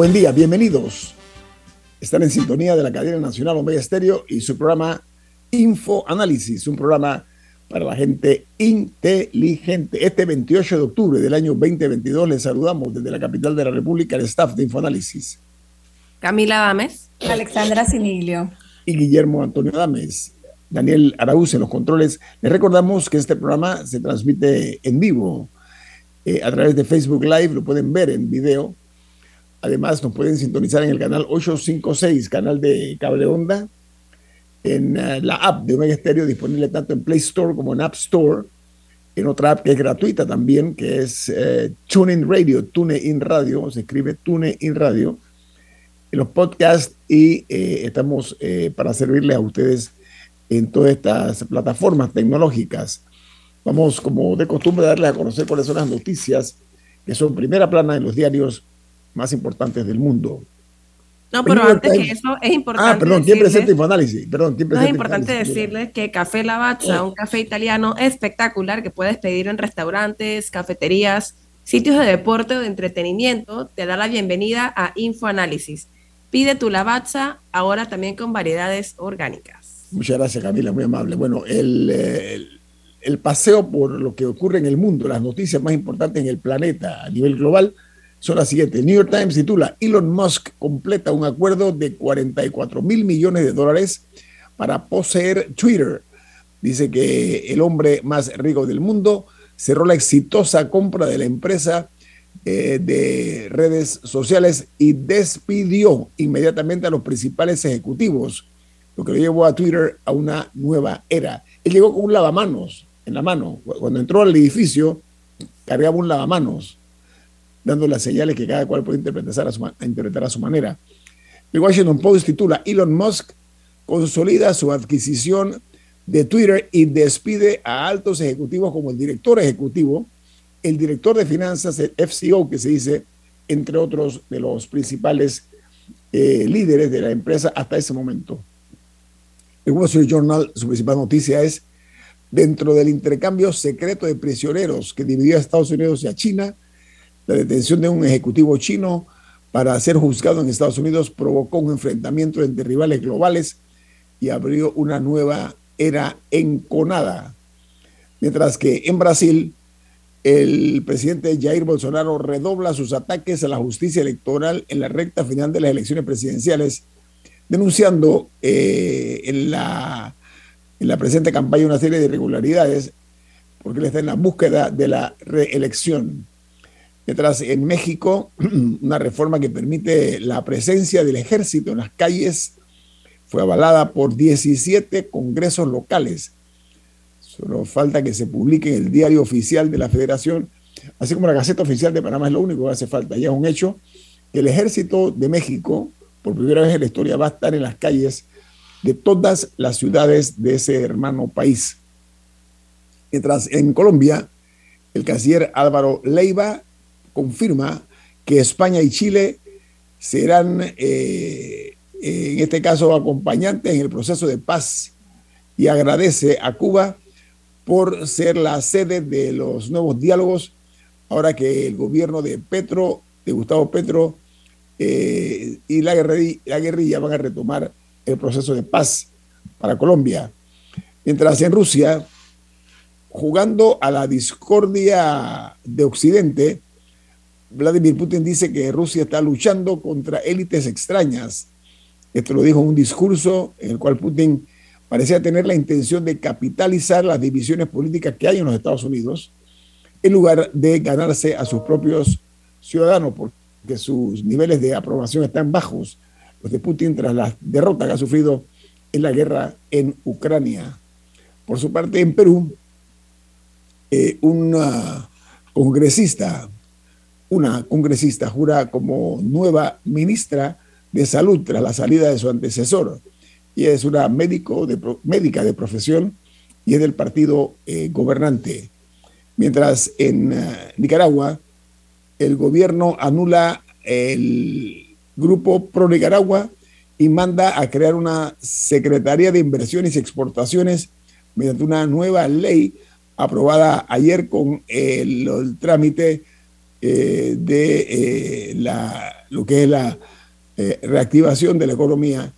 Buen día, bienvenidos. Están en sintonía de la cadena nacional Omega Estéreo y su programa Info Análisis, un programa para la gente inteligente. Este 28 de octubre del año 2022 les saludamos desde la capital de la República el staff de Infoanálisis. Camila Dames. Alexandra Sinilio. Y Guillermo Antonio Dames. Daniel Araúz en los controles. Les recordamos que este programa se transmite en vivo eh, a través de Facebook Live, lo pueden ver en video Además, nos pueden sintonizar en el canal 856, canal de cable onda, en eh, la app de Omega Stereo, disponible tanto en Play Store como en App Store, en otra app que es gratuita también, que es eh, TuneIn Radio, TuneIn Radio, se escribe TuneIn Radio, en los podcasts y eh, estamos para servirles a ustedes en todas estas plataformas tecnológicas. Vamos, como de costumbre, a darles a conocer cuáles son las noticias que son primera plana en los diarios más importantes del mundo. No, pero antes que eso es importante. Ah, perdón, ¿quién presenta Infoanálisis? Perdón, ¿quién presenta Es importante decirles que Café Lavazza, un café italiano espectacular que puedes pedir en restaurantes, cafeterías, sitios de deporte o de entretenimiento, te da la bienvenida a Infoanálisis. Pide tu Lavazza ahora también con variedades orgánicas. Muchas gracias, Camila, muy amable. Bueno, el, el, el paseo por lo que ocurre en el mundo, las noticias más importantes en el planeta a nivel global son las siguientes. New York Times titula, Elon Musk completa un acuerdo de 44 mil millones de dólares para poseer Twitter. Dice que el hombre más rico del mundo cerró la exitosa compra de la empresa eh, de redes sociales y despidió inmediatamente a los principales ejecutivos, lo que lo llevó a Twitter a una nueva era. Él llegó con un lavamanos en la mano. Cuando entró al edificio, cargaba un lavamanos dando las señales que cada cual puede interpretar a su, interpretar a su manera. El Washington Post titula Elon Musk consolida su adquisición de Twitter y despide a altos ejecutivos como el director ejecutivo, el director de finanzas, el FCO que se dice, entre otros de los principales eh, líderes de la empresa hasta ese momento. El Wall Street Journal, su principal noticia es, dentro del intercambio secreto de prisioneros que dividió a Estados Unidos y a China, la detención de un ejecutivo chino para ser juzgado en Estados Unidos provocó un enfrentamiento entre rivales globales y abrió una nueva era enconada. Mientras que en Brasil, el presidente Jair Bolsonaro redobla sus ataques a la justicia electoral en la recta final de las elecciones presidenciales, denunciando eh, en, la, en la presente campaña una serie de irregularidades, porque él está en la búsqueda de la reelección. Mientras en México, una reforma que permite la presencia del ejército en las calles fue avalada por 17 congresos locales. Solo falta que se publique en el diario oficial de la federación, así como la Gaceta Oficial de Panamá es lo único que hace falta. Ya es un hecho que el ejército de México, por primera vez en la historia, va a estar en las calles de todas las ciudades de ese hermano país. Mientras en Colombia, el canciller Álvaro Leiva confirma que España y Chile serán, eh, en este caso, acompañantes en el proceso de paz y agradece a Cuba por ser la sede de los nuevos diálogos, ahora que el gobierno de Petro, de Gustavo Petro, eh, y la guerrilla, la guerrilla van a retomar el proceso de paz para Colombia. Mientras en Rusia, jugando a la discordia de Occidente, Vladimir Putin dice que Rusia está luchando contra élites extrañas. Esto lo dijo en un discurso en el cual Putin parecía tener la intención de capitalizar las divisiones políticas que hay en los Estados Unidos en lugar de ganarse a sus propios ciudadanos, porque sus niveles de aprobación están bajos. los de Putin tras la derrota que ha sufrido en la guerra en Ucrania. Por su parte, en Perú, eh, una congresista, una congresista jura como nueva ministra de salud tras la salida de su antecesor. Y es una médico de, médica de profesión y es del partido eh, gobernante. Mientras en eh, Nicaragua el gobierno anula el grupo Pro Nicaragua y manda a crear una Secretaría de Inversiones y Exportaciones mediante una nueva ley aprobada ayer con el, trámite eh, de la, lo que es la reactivación de la economía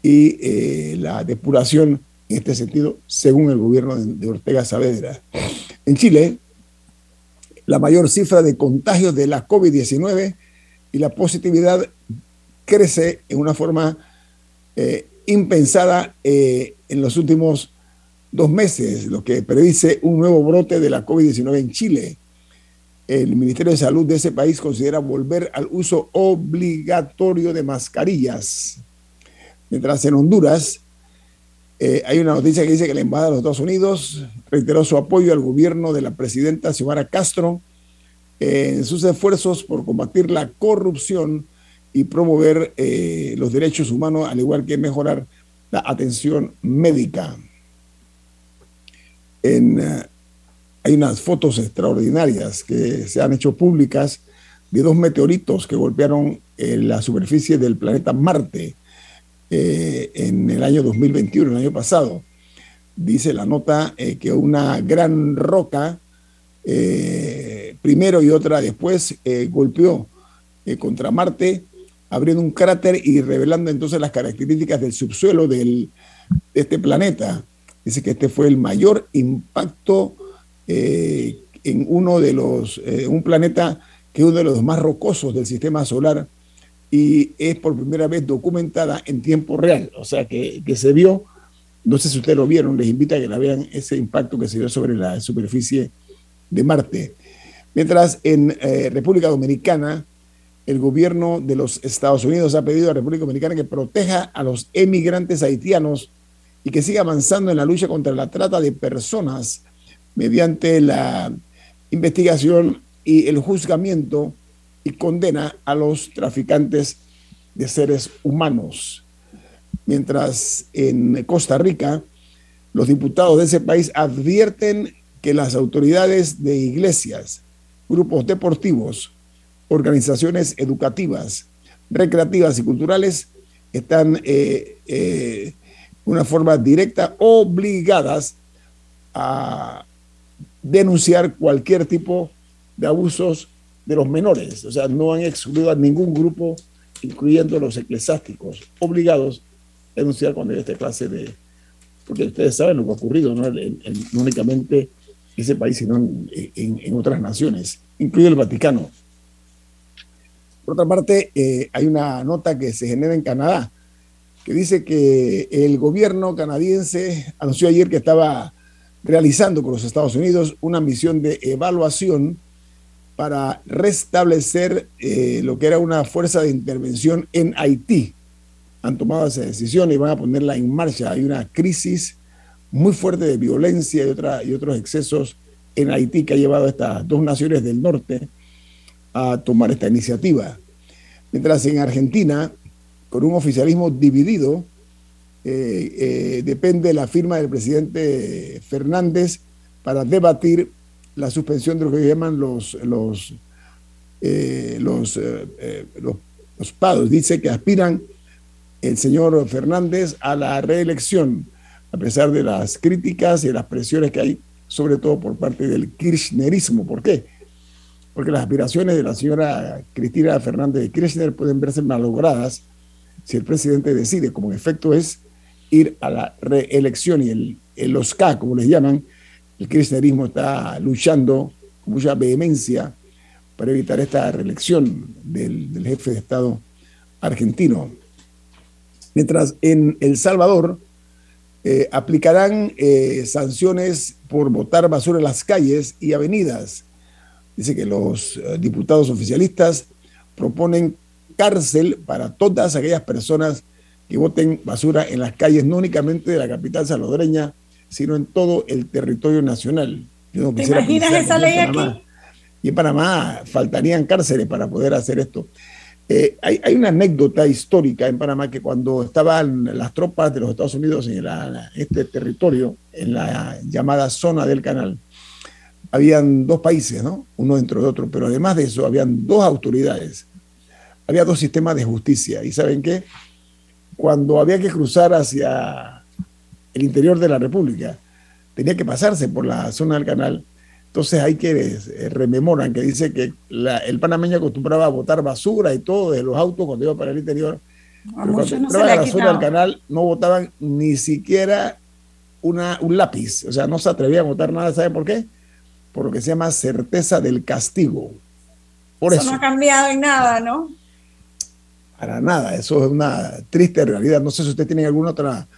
y la depuración en este sentido, según el gobierno de Ortega Saavedra. En Chile, la mayor cifra de contagios de la COVID-19 y la positividad crece en una forma eh, impensada eh, en los últimos dos meses, lo que predice un nuevo brote de la COVID-19 en Chile. El Ministerio de Salud de ese país considera volver al uso obligatorio de mascarillas. Mientras en Honduras, eh, hay una noticia que dice que la Embajada de los Estados Unidos reiteró su apoyo al gobierno de la presidenta Xiomara Castro en sus esfuerzos por combatir la corrupción y promover eh, los derechos humanos, al igual que mejorar la atención médica. Eh, hay unas fotos extraordinarias que se han hecho públicas de dos meteoritos que golpearon la superficie del planeta Marte eh, en el año 2021, el año pasado. Dice la nota eh, que una gran roca, eh, primero y otra después, golpeó contra Marte, abriendo un cráter y revelando entonces las características del subsuelo del, de este planeta. Dice que este fue el mayor impacto en uno de los, un planeta que es uno de los más rocosos del sistema solar y es por primera vez documentada en tiempo real, o sea que, se vio, no sé si ustedes lo vieron, les invito a que la vean ese impacto que se vio sobre la superficie de Marte. Mientras en eh, República Dominicana, el gobierno de los Estados Unidos ha pedido a República Dominicana que proteja a los emigrantes haitianos y que siga avanzando en la lucha contra la trata de personas mediante la investigación y el juzgamiento y condena a los traficantes de seres humanos. Mientras en Costa Rica, los diputados de ese país advierten que las autoridades de iglesias, grupos deportivos, organizaciones educativas, recreativas y culturales están eh, eh, una forma directa obligadas a denunciar cualquier tipo de abusos de los menores, o sea, no han excluido a ningún grupo, incluyendo los eclesiásticos, obligados a denunciar cuando hay esta clase de... Porque ustedes saben lo que ha ocurrido, no, únicamente en ese país, sino en, otras naciones, incluido el Vaticano. Por otra parte, eh, hay una nota que se genera en Canadá, que dice que el gobierno canadiense anunció ayer que estaba realizando con los Estados Unidos una misión de evaluación para restablecer eh, lo que era una fuerza de intervención en Haití. Han tomado esa decisión y van a ponerla en marcha. Hay una crisis muy fuerte de violencia y, otra, y otros excesos en Haití que ha llevado a estas dos naciones del norte a tomar esta iniciativa. Mientras en Argentina, con un oficialismo dividido, eh, eh, depende la firma del presidente Fernández para debatir la suspensión de lo que llaman los, los, eh, los, los PADOS. Dice que aspiran el señor Fernández a la reelección, a pesar de las críticas y las presiones que hay, sobre todo por parte del kirchnerismo. ¿Por qué? Porque las aspiraciones de la señora Cristina Fernández de Kirchner pueden verse malogradas si el presidente decide, como en efecto es, ir a la reelección y el, el OSCA, como les llaman, el kirchnerismo está luchando con mucha vehemencia para evitar esta reelección del, jefe de Estado argentino. Mientras en El Salvador eh, aplicarán eh, sanciones por botar basura en las calles y avenidas. Dice que los eh, diputados oficialistas proponen cárcel para todas aquellas personas voten basura en las calles, no únicamente de la capital salvadoreña, sino en todo el territorio nacional. ¿Te imaginas esa ley aquí? Y en Panamá faltarían cárceles para poder hacer esto. Eh, hay, una anécdota histórica en Panamá que cuando estaban las tropas de los Estados Unidos en este territorio, en la llamada zona del canal, habían dos países, ¿no? Uno dentro de otro, pero además de eso, habían dos autoridades, había dos sistemas de justicia. ¿Y saben qué? Cuando había que cruzar hacia el interior de la República, tenía que pasarse por la zona del canal entonces hay que eh, rememoran que dice que el panameño acostumbraba a botar basura y todo de los autos cuando iba para el interior. A pero cuando no a la zona del canal no botaban ni siquiera una, un lápiz, o sea, no se atrevían a botar nada, ¿sabe por qué? Por lo que se llama certeza del castigo. Por eso, eso no ha cambiado en nada, ¿no? Para nada, eso es una triste realidad. No sé si usted tiene alguna otra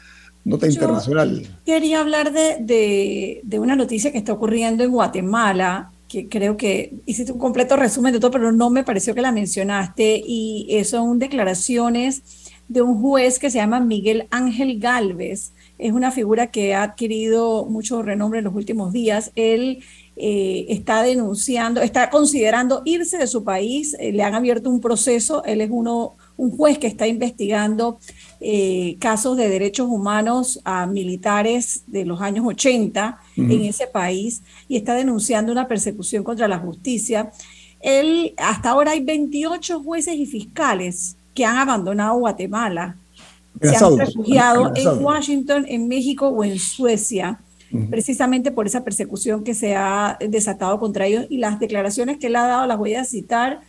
nota internacional. Quería hablar de, una noticia que está ocurriendo en Guatemala, que creo que hiciste un completo resumen de todo, pero no me pareció que la mencionaste, y son declaraciones de un juez que se llama Miguel Ángel Galvez. Es una figura que ha adquirido mucho renombre en los últimos días. Él eh, está denunciando, está considerando irse de su país, eh, le han abierto un proceso, él es uno, un juez que está investigando eh, casos de derechos humanos a militares de los años 80 en ese país y está denunciando una persecución contra la justicia. Él, hasta ahora hay 28 jueces y fiscales que han abandonado Guatemala, se han refugiado en Washington, en México o en Suecia, precisamente por esa persecución que se ha desatado contra ellos y las declaraciones que él ha dado, las voy a citar,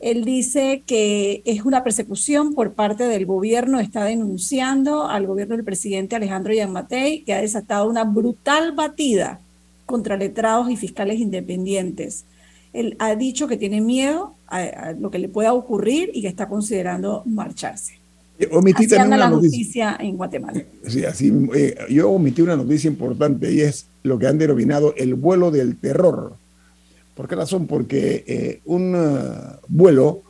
él dice que es una persecución por parte del gobierno, está denunciando al gobierno del presidente Alejandro Yamatei, que ha desatado una brutal batida contra letrados y fiscales independientes. Él ha dicho que tiene miedo a, lo que le pueda ocurrir y que está considerando marcharse. Eh, omití también una noticia en Guatemala. Sí, así, eh, yo omití una noticia importante y es lo que han denominado el vuelo del terror ¿Por qué razón? Porque eh, un uh, vuelo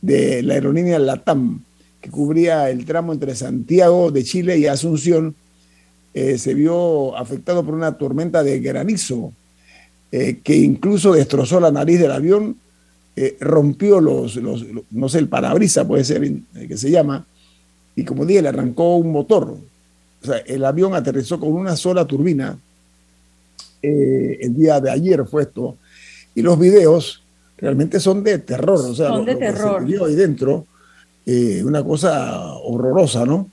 de la aerolínea LATAM que cubría el tramo entre Santiago de Chile y Asunción eh, se vio afectado por una tormenta de granizo eh, que incluso destrozó la nariz del avión, rompió los, los, no sé, el parabrisa puede ser que se llama, y como dije, le arrancó un motor. O sea, el avión aterrizó con una sola turbina. el día de ayer fue esto y los videos realmente son de terror, o sea, son de terror. Que ahí dentro, eh, una cosa horrorosa, ¿no?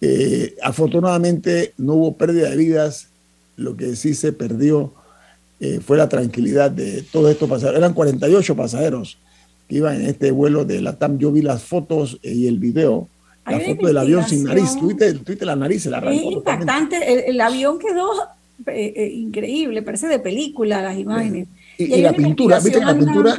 Eh, afortunadamente no hubo pérdida de vidas, lo que sí se perdió eh, fue la tranquilidad de todos estos pasajeros. Eran 48 pasajeros que iban en este vuelo de la TAM. Yo vi las fotos y el video. La foto del avión sin nariz. Tuviste, la nariz, se la arrancó. Es impactante. El, avión quedó increíble, parece de película las imágenes. Y, la pintura, ¿viste la pintura?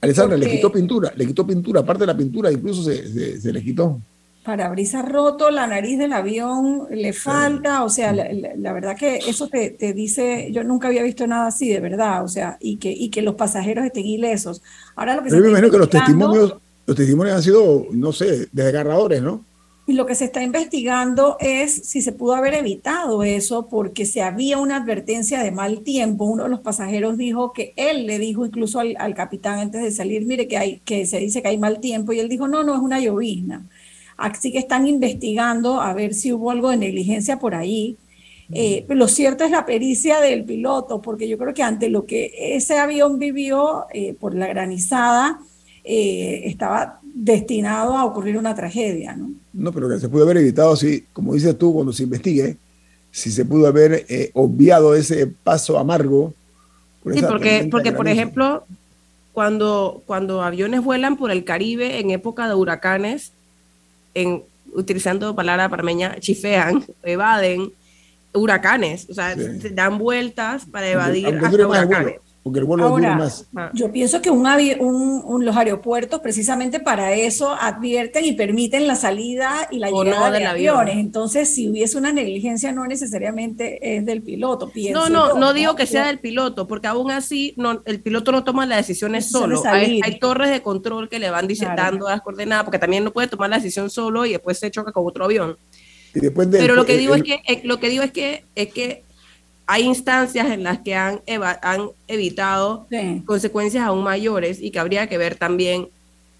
Alessandra le quitó pintura, le quitó pintura, aparte de la pintura incluso se, se, le quitó. Parabrisas roto, la nariz del avión le falta, o sea, la, verdad que eso te, te, dice, yo nunca había visto nada así, de verdad, o sea, y que, y que los pasajeros estén ilesos. Ahora lo que Pero me imagino que los testimonios, los testimonios han sido, no sé, desgarradores, ¿no? Y lo que se está investigando es si se pudo haber evitado eso porque si había una advertencia de mal tiempo. Uno de los pasajeros dijo que él le dijo incluso al, capitán antes de salir, mire que, hay, que se dice que hay mal tiempo y él dijo, no, no, es una llovizna. Así que están investigando a ver si hubo algo de negligencia por ahí. Eh, lo cierto es la pericia del piloto, porque yo creo que ante lo que ese avión vivió eh, por la granizada, eh, estaba destinado a ocurrir una tragedia, ¿no? No, pero que se pudo haber evitado, si, como dices tú, cuando se investigue, si se pudo haber eh, obviado ese paso amargo. sí, porque, porque por ejemplo, cuando, cuando aviones vuelan por el Caribe en época de huracanes, en, utilizando palabra parmeña, chifean, evaden huracanes, o sea, dan vueltas para evadir hasta huracanes porque el vuelo dura más. Ah. Yo pienso que un, un, los aeropuertos precisamente para eso advierten y permiten la salida y la llegada de aviones. Entonces, si hubiese una negligencia, no necesariamente es del piloto. no, no, no, digo que sea del piloto, porque aún así no, el piloto no toma las decisiones solo. Hay, torres de control que le van diciendo las coordenadas, porque también no puede tomar la decisión solo y después se choca con otro avión. Pero lo que digo es que eh, lo que digo es que es que hay instancias en las que han, han evitado consecuencias aún mayores y que habría que ver también, o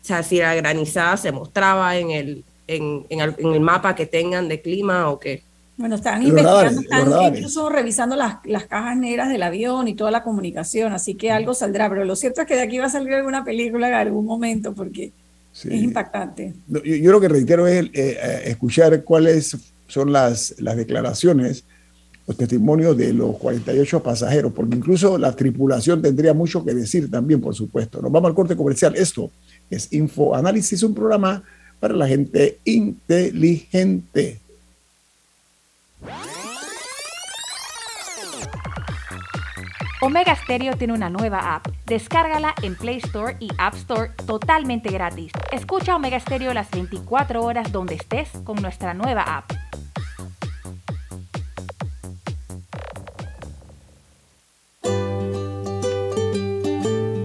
sea, si la granizada se mostraba en el, en, el, mapa que tengan de clima o qué. Bueno, están investigando, están incluso revisando las, las, cajas negras del avión y toda la comunicación, así que algo saldrá, pero lo cierto es que de aquí va a salir alguna película en algún momento porque es impactante. Yo, yo, lo que reitero es eh, eh, escuchar cuáles son las, las declaraciones los testimonios de los 48 pasajeros, porque incluso la tripulación tendría mucho que decir también, por supuesto. Nos vamos al corte comercial. Esto es Info Análisis, un programa para la gente inteligente. Omega Stereo tiene una nueva app. Descárgala en Play Store y App Store totalmente gratis. Escucha Omega Stereo las 24 horas donde estés con nuestra nueva app.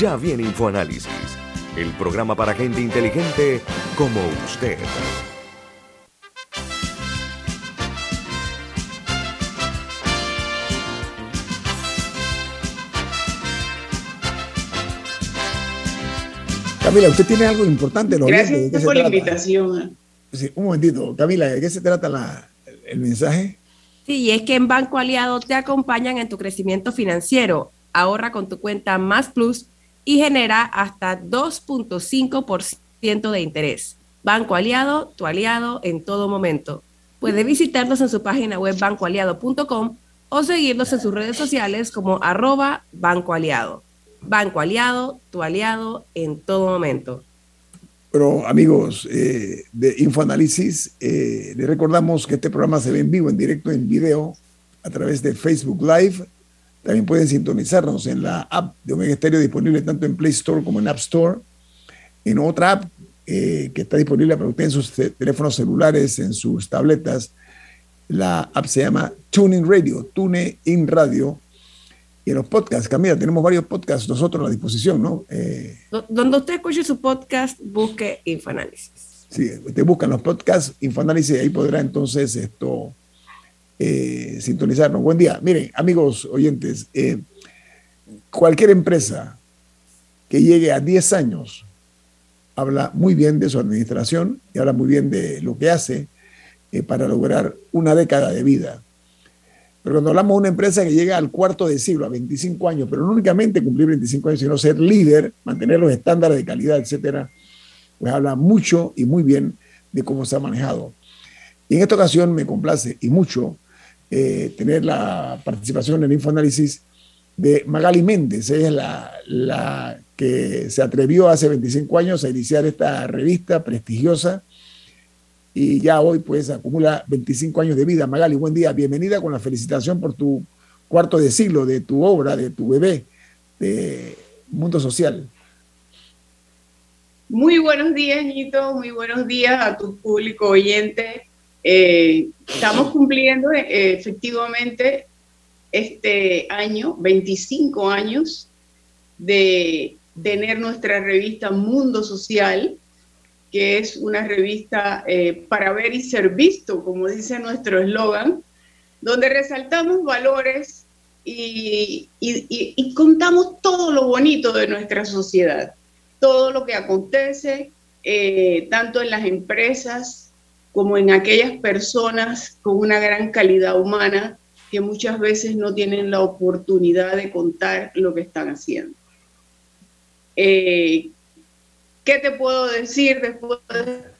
Ya viene InfoAnálisis, el programa para gente inteligente como usted. Camila, usted tiene algo importante. ¿no? Gracias por la invitación. un momentito, Camila, ¿de qué se trata el mensaje? Sí, es que en Banco Aliado te acompañan en tu crecimiento financiero. Ahorra con tu cuenta Más Plus y genera hasta 2.5% de interés. Banco Aliado, tu aliado en todo momento. Puede visitarlos en su página web bancoaliado.com o seguirlos en sus redes sociales como arroba Banco Aliado. Banco Aliado, tu aliado en todo momento. Pero amigos eh, de Infoanálisis, eh, les recordamos que este programa se ve en vivo, en directo, en video, a través de Facebook Live. También pueden sintonizarnos en la app de Omega Stereo disponible tanto en Play Store como en App Store. En otra app eh, que está disponible para ustedes en sus teléfonos celulares, en sus tabletas. La app se llama TuneIn Radio, TuneIn Radio y en los podcasts. Camila, tenemos varios podcasts nosotros a la disposición, ¿no? Eh, donde usted escuche su podcast, busque Infoanálisis. Sí, usted busca los podcasts Infoanálisis y ahí podrá entonces esto eh, sintonizarnos. Buen día. Miren, amigos oyentes, eh, cualquier empresa que llegue a 10 años habla muy bien de su administración y habla muy bien de lo que hace para lograr una década de vida. Pero cuando hablamos de una empresa que llega al cuarto de siglo, a 25 años, pero no únicamente cumplir 25 años, sino ser líder, mantener los estándares de calidad, etcétera, pues habla mucho y muy bien de cómo se ha manejado. Y en esta ocasión me complace y mucho eh, tener la participación en Infoanálisis de Magali Méndez. Ella es la, la que se atrevió hace 25 años a iniciar esta revista prestigiosa y ya hoy pues acumula 25 años de vida. Magali, buen día, bienvenida con la felicitación por tu cuarto de siglo, de tu obra, de tu bebé, de Mundo Social. Muy buenos días, Nito, muy buenos días a tu público oyente. Eh, estamos cumpliendo eh, efectivamente este año, 25 años de tener nuestra revista Mundo Social, que es una revista eh, para ver y ser visto, como dice nuestro eslogan, donde resaltamos valores y, contamos todo lo bonito de nuestra sociedad, todo lo que acontece, tanto en las empresas como en aquellas personas con una gran calidad humana que muchas veces no tienen la oportunidad de contar lo que están haciendo. Eh, ¿Qué te puedo decir después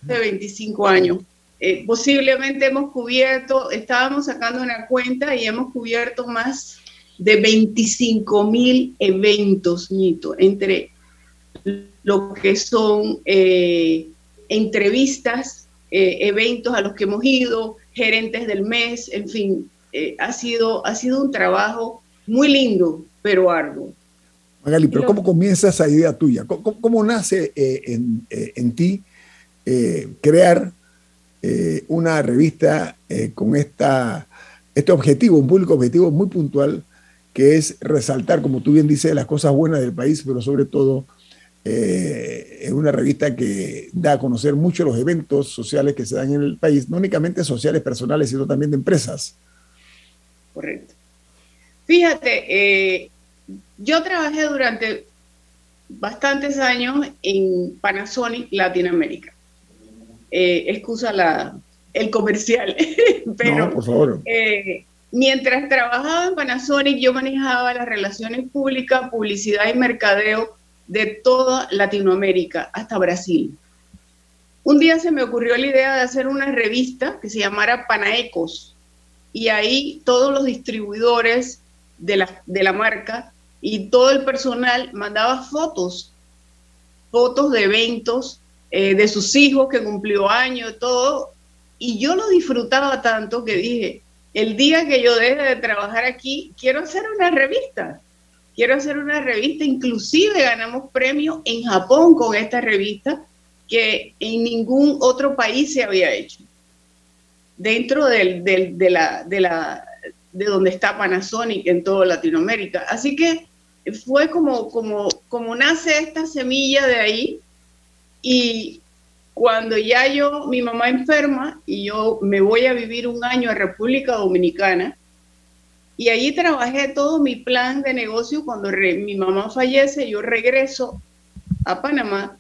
de 25 años? Eh, posiblemente hemos cubierto, estábamos sacando una cuenta y hemos cubierto más de 25 mil eventos, Nito, entre lo que son eh, entrevistas, eh, eventos a los que hemos ido, gerentes del mes, en fin, ha, sido, ha sido un trabajo muy lindo, pero arduo. Magali, pero ¿cómo comienza esa idea tuya? ¿Cómo, nace eh, eh, en, ti eh, crear una revista con esta, este objetivo, un público objetivo muy puntual, que es resaltar, como tú bien dices, las cosas buenas del país, pero sobre todo es una revista que da a conocer mucho los eventos sociales que se dan en el país, no únicamente sociales, personales, sino también de empresas. Correcto. Fíjate, yo trabajé durante bastantes años en Panasonic Latinoamérica. Eh, excusa la, el comercial, pero por favor. Eh, mientras trabajaba en Panasonic yo manejaba las relaciones públicas, publicidad y mercadeo de toda Latinoamérica hasta Brasil. Un día se me ocurrió la idea de hacer una revista que se llamara Panaecos y ahí todos los distribuidores de la, de la marca y todo el personal mandaba fotos, fotos de eventos eh, de sus hijos que cumplió años, todo, y yo lo disfrutaba tanto que dije, el día que yo deje de trabajar aquí, quiero hacer una revista, quiero hacer una revista, inclusive ganamos premio en Japón con esta revista que en ningún otro país se había hecho, dentro del, de, la, de, la, de donde está Panasonic en toda Latinoamérica. Así que fue como, como, como nace esta semilla de ahí y cuando ya yo, mi mamá enferma y yo me voy a vivir un año a República Dominicana y allí trabajé todo mi plan de negocio. Cuando mi mamá fallece, yo regreso a Panamá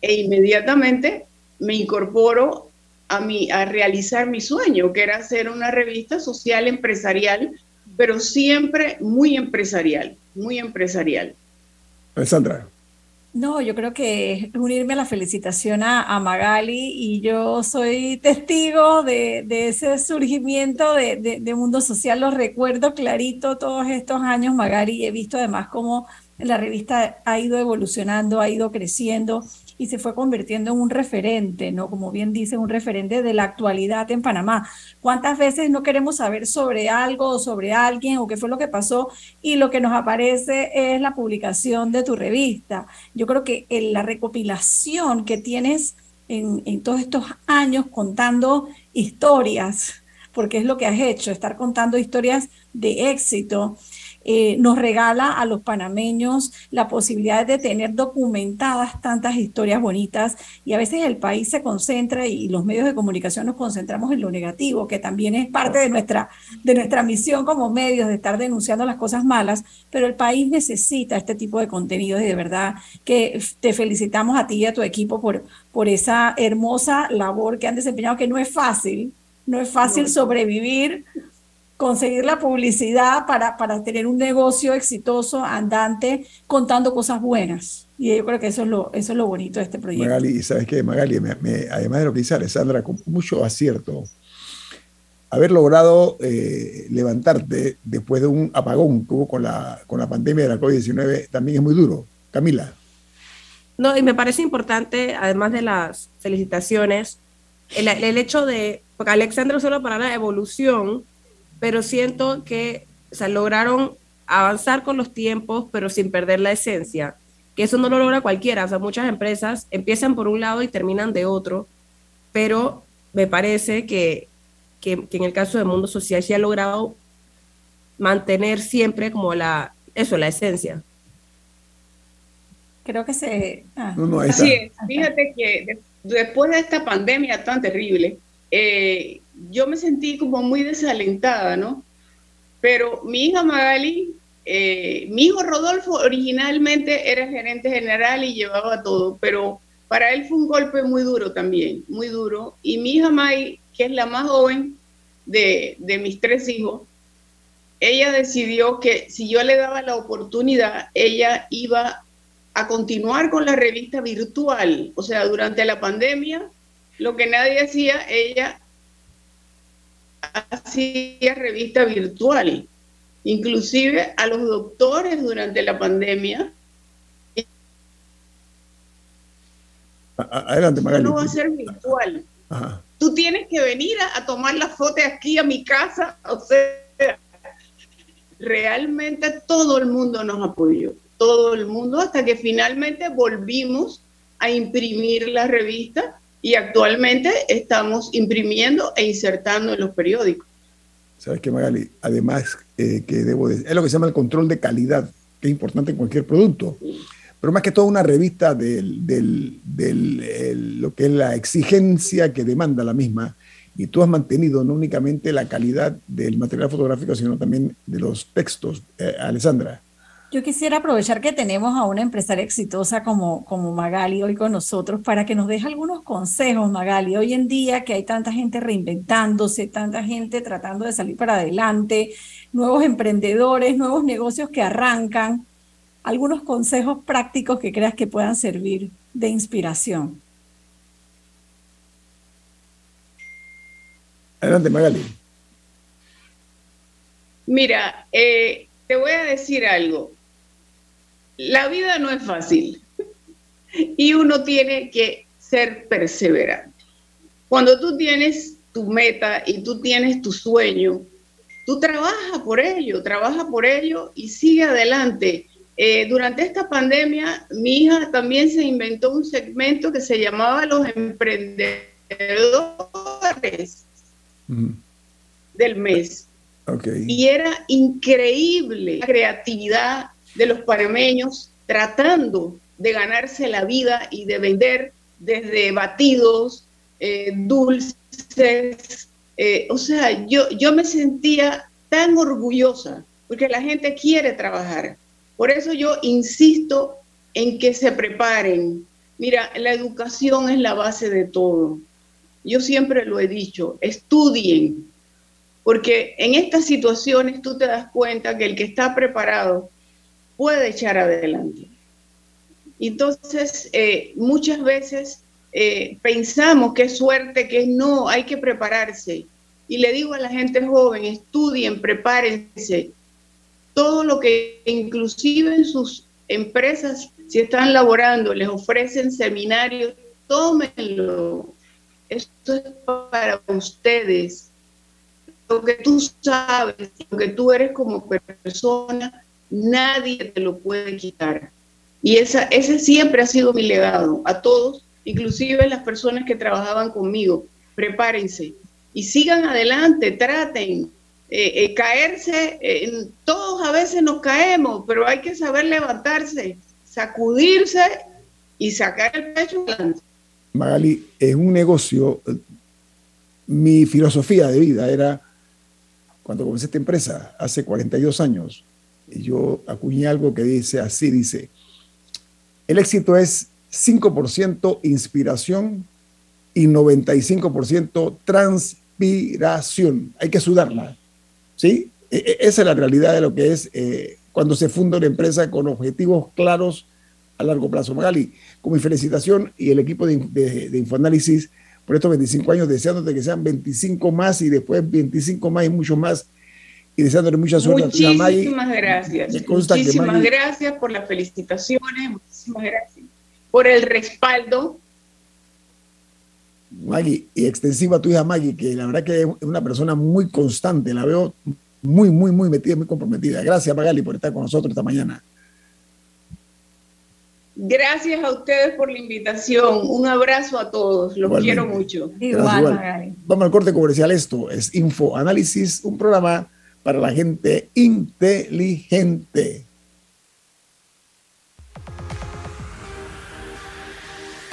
e inmediatamente me incorporo a, mi, a realizar mi sueño, que era hacer una revista social empresarial, pero siempre muy empresarial muy empresarial. Alessandra. No, yo creo que unirme a la felicitación a, Magali y yo soy testigo de, ese surgimiento de, de, Mundo Social. Lo recuerdo clarito todos estos años, Magali, he visto además cómo la revista ha ido evolucionando, ha ido creciendo y se fue convirtiendo en un referente, ¿no? Como bien dice, un referente de la actualidad en Panamá. ¿Cuántas veces no queremos saber sobre algo sobre alguien o qué fue lo que pasó y lo que nos aparece es la publicación de tu revista? Yo creo que en la recopilación que tienes en, en todos estos años contando historias, porque es lo que has hecho, estar contando historias de éxito, eh, nos regala a los panameños la posibilidad de tener documentadas tantas historias bonitas y a veces el país se concentra y los medios de comunicación nos concentramos en lo negativo, que también es parte de nuestra, de nuestra misión como medios, de estar denunciando las cosas malas, pero el país necesita este tipo de contenido y de verdad que te felicitamos a ti y a tu equipo por, por esa hermosa labor que han desempeñado, que no es fácil, no es fácil sobrevivir conseguir la publicidad para, para tener un negocio exitoso, andante, contando cosas buenas. Y yo creo que eso es lo, eso es lo bonito de este proyecto. Magali, ¿sabes qué? Magali, además de lo que dice Alessandra, con mucho acierto, haber logrado eh, levantarte después de un apagón que hubo con la, con la pandemia de la COVID-19 también es muy duro. Camila. No, y me parece importante, además de las felicitaciones, el, el hecho de, porque Alexandra para la evolución, pero siento que o lograron avanzar con los tiempos, pero sin perder la esencia, que eso no lo logra cualquiera, o sea, muchas empresas empiezan por un lado y terminan de otro, pero me parece que, que, en el caso del mundo social se ha logrado mantener siempre como la, eso, la esencia. Creo que se... Ah. fíjate que después de esta pandemia tan terrible, eh, yo me sentí como muy desalentada, ¿no? Pero mi hija Magali, eh, mi hijo Rodolfo originalmente era gerente general y llevaba todo, pero para él fue un golpe muy duro también, muy duro. Y mi hija May, que es la más joven de, de mis tres hijos, ella decidió que si yo le daba la oportunidad, ella iba a continuar con la revista virtual. O sea, durante la pandemia, lo que nadie hacía, ella hacía revista virtual. Inclusive a los doctores durante la pandemia. Adelante, Magali. No va a ser virtual. Tú tienes que venir a, tomar la foto aquí a mi casa. O sea, realmente todo el mundo nos apoyó. Todo el mundo, hasta que finalmente volvimos a imprimir la revista y actualmente estamos imprimiendo e insertando en los periódicos. ¿Sabes qué, Magali? Además, eh, que debo decir, es lo que se llama el control de calidad, que es importante en cualquier producto. Pero más que todo una revista de lo que es la exigencia que demanda la misma. Y tú has mantenido no únicamente la calidad del material fotográfico, sino también de los textos, eh, Alessandra. Yo quisiera aprovechar que tenemos a una empresaria exitosa como, como Magali hoy con nosotros para que nos deje algunos consejos, Magali. Hoy en día que hay tanta gente reinventándose, tanta gente tratando de salir para adelante, nuevos emprendedores, nuevos negocios que arrancan, algunos consejos prácticos que creas que puedan servir de inspiración. Adelante, Magali. Mira, eh, te voy a decir algo la vida no es fácil y uno tiene que ser perseverante. Cuando tú tienes tu meta y tú tienes tu sueño, tú trabajas por ello, trabaja por ello y sigue adelante. Eh, durante esta pandemia, mi hija también se inventó un segmento que se llamaba Los Emprendedores del mes. Y era increíble la creatividad de los panameños tratando de ganarse la vida y de vender desde batidos, eh, dulces. Eh, o sea, yo, yo me sentía tan orgullosa porque la gente quiere trabajar. Por eso yo insisto en que se preparen. Mira, la educación es la base de todo. Yo siempre lo he dicho, estudien, porque en estas situaciones tú te das cuenta que el que está preparado puede echar adelante. Entonces, eh, muchas veces eh, pensamos que es suerte, que no, hay que prepararse. Y le digo a la gente joven, estudien, prepárense. Todo lo que inclusive en sus empresas, si están laborando, les ofrecen seminarios, tómenlo. Esto es para ustedes. Lo que tú sabes, lo que tú eres como persona, nadie te lo puede quitar. Y esa, ese siempre ha sido mi legado a todos, inclusive las personas que trabajaban conmigo. Prepárense y sigan adelante, traten. Eh, eh, caerse, todos a veces nos caemos, pero hay que saber levantarse, sacudirse y sacar el pecho adelante. Magali, es un negocio. Mi filosofía de vida era, cuando comencé esta empresa, hace 42 años, yo acuñé algo que dice así, dice, el éxito es 5% inspiración y 95% transpiración. Hay que sudarla. ¿Sí? E, e, esa es la realidad de lo que es eh, cuando se funda una empresa con objetivos claros a largo plazo. Magali, con mi felicitación y el equipo de, de, Infoanálisis por estos 25 años, deseándote que sean 25 más y después 25 más y mucho más. Y deseándole mucha suerte muchísimas a Muchísimas gracias. Muchísimas gracias por las felicitaciones, muchísimas gracias por el respaldo. Maggie, y extensiva a tu hija Maggie, que la verdad que es una persona muy constante, la veo muy, muy, muy metida, muy comprometida. Gracias, Magali, por estar con nosotros esta mañana. Gracias a ustedes por la invitación. Un abrazo a todos. Los quiero mucho. Igual, Vamos al corte comercial. Esto es Info Análisis, un programa para la gente inteligente.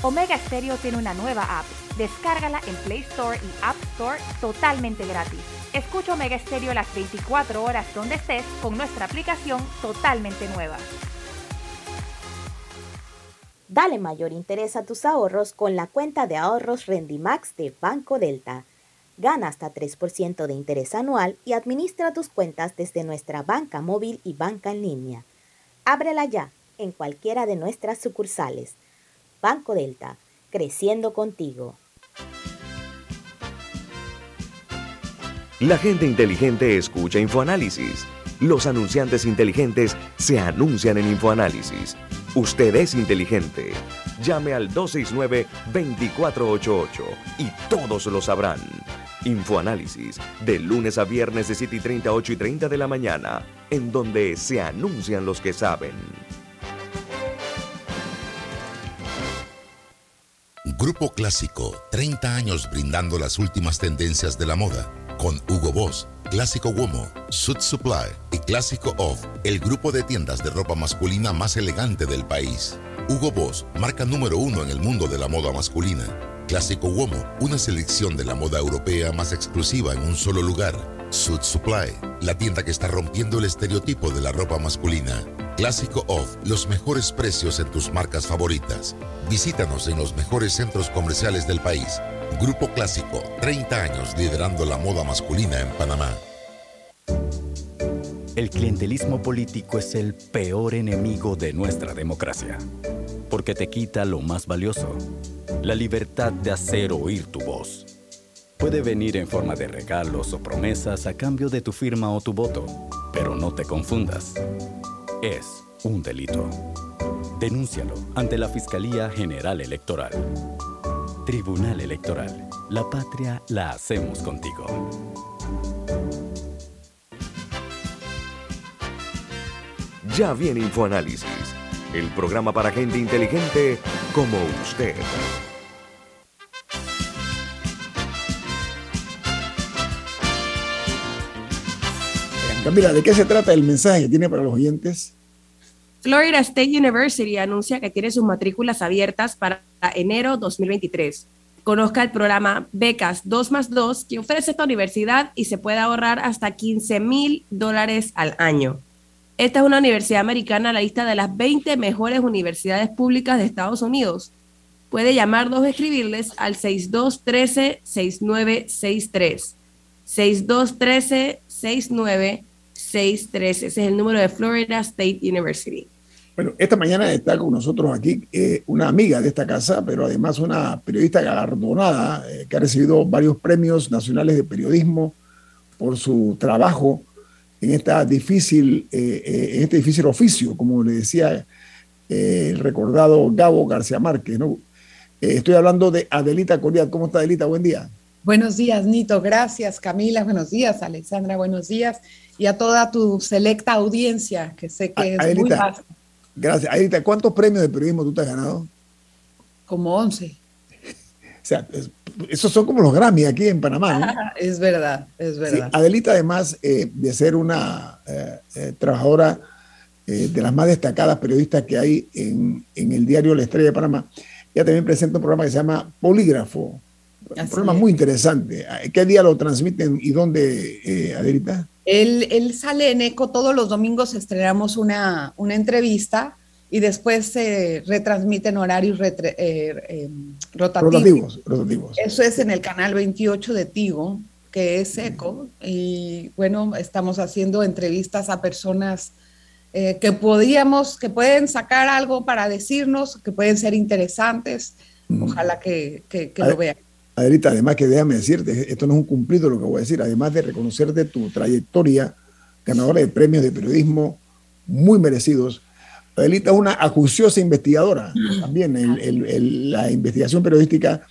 Omega Stereo tiene una nueva app. Descárgala en Play Store y App Store totalmente gratis. Escucha Omega Stereo las 24 horas donde estés con nuestra aplicación totalmente nueva. Dale mayor interés a tus ahorros con la cuenta de ahorros Rendimax de Banco Delta. Gana hasta 3% de interés anual y administra tus cuentas desde nuestra banca móvil y banca en línea. Ábrela ya en cualquiera de nuestras sucursales. Banco Delta, creciendo contigo. La gente inteligente escucha InfoAnálisis. Los anunciantes inteligentes se anuncian en InfoAnálisis. Usted es inteligente. Llame al 269-2488 y todos lo sabrán. Infoanálisis, de lunes a viernes de 7 y 30, 8 y 30 de la mañana, en donde se anuncian los que saben. Grupo Clásico, 30 años brindando las últimas tendencias de la moda. Con Hugo Boss, Clásico Womo, Suit Supply y Clásico Off, el grupo de tiendas de ropa masculina más elegante del país. Hugo Boss, marca número uno en el mundo de la moda masculina. Clásico Womo, una selección de la moda europea más exclusiva en un solo lugar. Suit Supply, la tienda que está rompiendo el estereotipo de la ropa masculina. Clásico Off, los mejores precios en tus marcas favoritas. Visítanos en los mejores centros comerciales del país. Grupo Clásico, 30 años liderando la moda masculina en Panamá. El clientelismo político es el peor enemigo de nuestra democracia, porque te quita lo más valioso, la libertad de hacer oír tu voz. Puede venir en forma de regalos o promesas a cambio de tu firma o tu voto, pero no te confundas es un delito. Denúncialo ante la Fiscalía General Electoral. Tribunal Electoral. La patria la hacemos contigo. Ya viene InfoAnálisis, el programa para gente inteligente como usted. Camila, ¿de qué se trata el mensaje que tiene para los oyentes? Florida State University anuncia que tiene sus matrículas abiertas para enero 2023. Conozca el programa Becas 2 más 2 que ofrece esta universidad y se puede ahorrar hasta 15 mil dólares al año. Esta es una universidad americana a la lista de las 20 mejores universidades públicas de Estados Unidos. Puede llamarlos o escribirles al 6213-6963. 6213-6963. 613. Ese es el número de Florida State University. Bueno, esta mañana está con nosotros aquí eh, una amiga de esta casa, pero además una periodista galardonada eh, que ha recibido varios premios nacionales de periodismo por su trabajo en, esta difícil, eh, en este difícil oficio, como le decía el recordado Gabo García Márquez. ¿no? estoy hablando de Adelita Coriat. ¿Cómo está Adelita? Buen día. Buenos días, Nito. Gracias, Camila. Buenos días, Alexandra. Buenos días. Y a toda tu selecta audiencia, que sé que es muy fácil. Gracias. Adelita, ¿cuántos premios de periodismo tú te has ganado? Como 11. o sea, esos son como los Grammy aquí en Panamá. ¿no? es verdad, es verdad. Adelita, además eh, de ser una eh, eh, trabajadora de las más destacadas periodistas que hay en, en el diario La Estrella de Panamá, ella también presenta un programa que se llama Polígrafo un programa muy interesante. ¿Qué día lo transmiten y dónde, eh, Adelita? Él, sale en ECO todos los domingos, estrenamos una, una entrevista y después se retransmiten horarios eh, em, rotativos. rotativos. Eso es en el canal 28 de Tigo. que es ECO y bueno, estamos haciendo entrevistas a personas eh, que podíamos, que pueden sacar algo para decirnos, que pueden ser interesantes. Mm. Ojalá que, que, lo vean. Adelita, además que déjame decirte, esto no es un cumplido lo que voy a decir, además de reconocerte tu trayectoria, ganadora de premios de periodismo muy merecidos, Adelita es una acuciosa investigadora también. la investigación periodística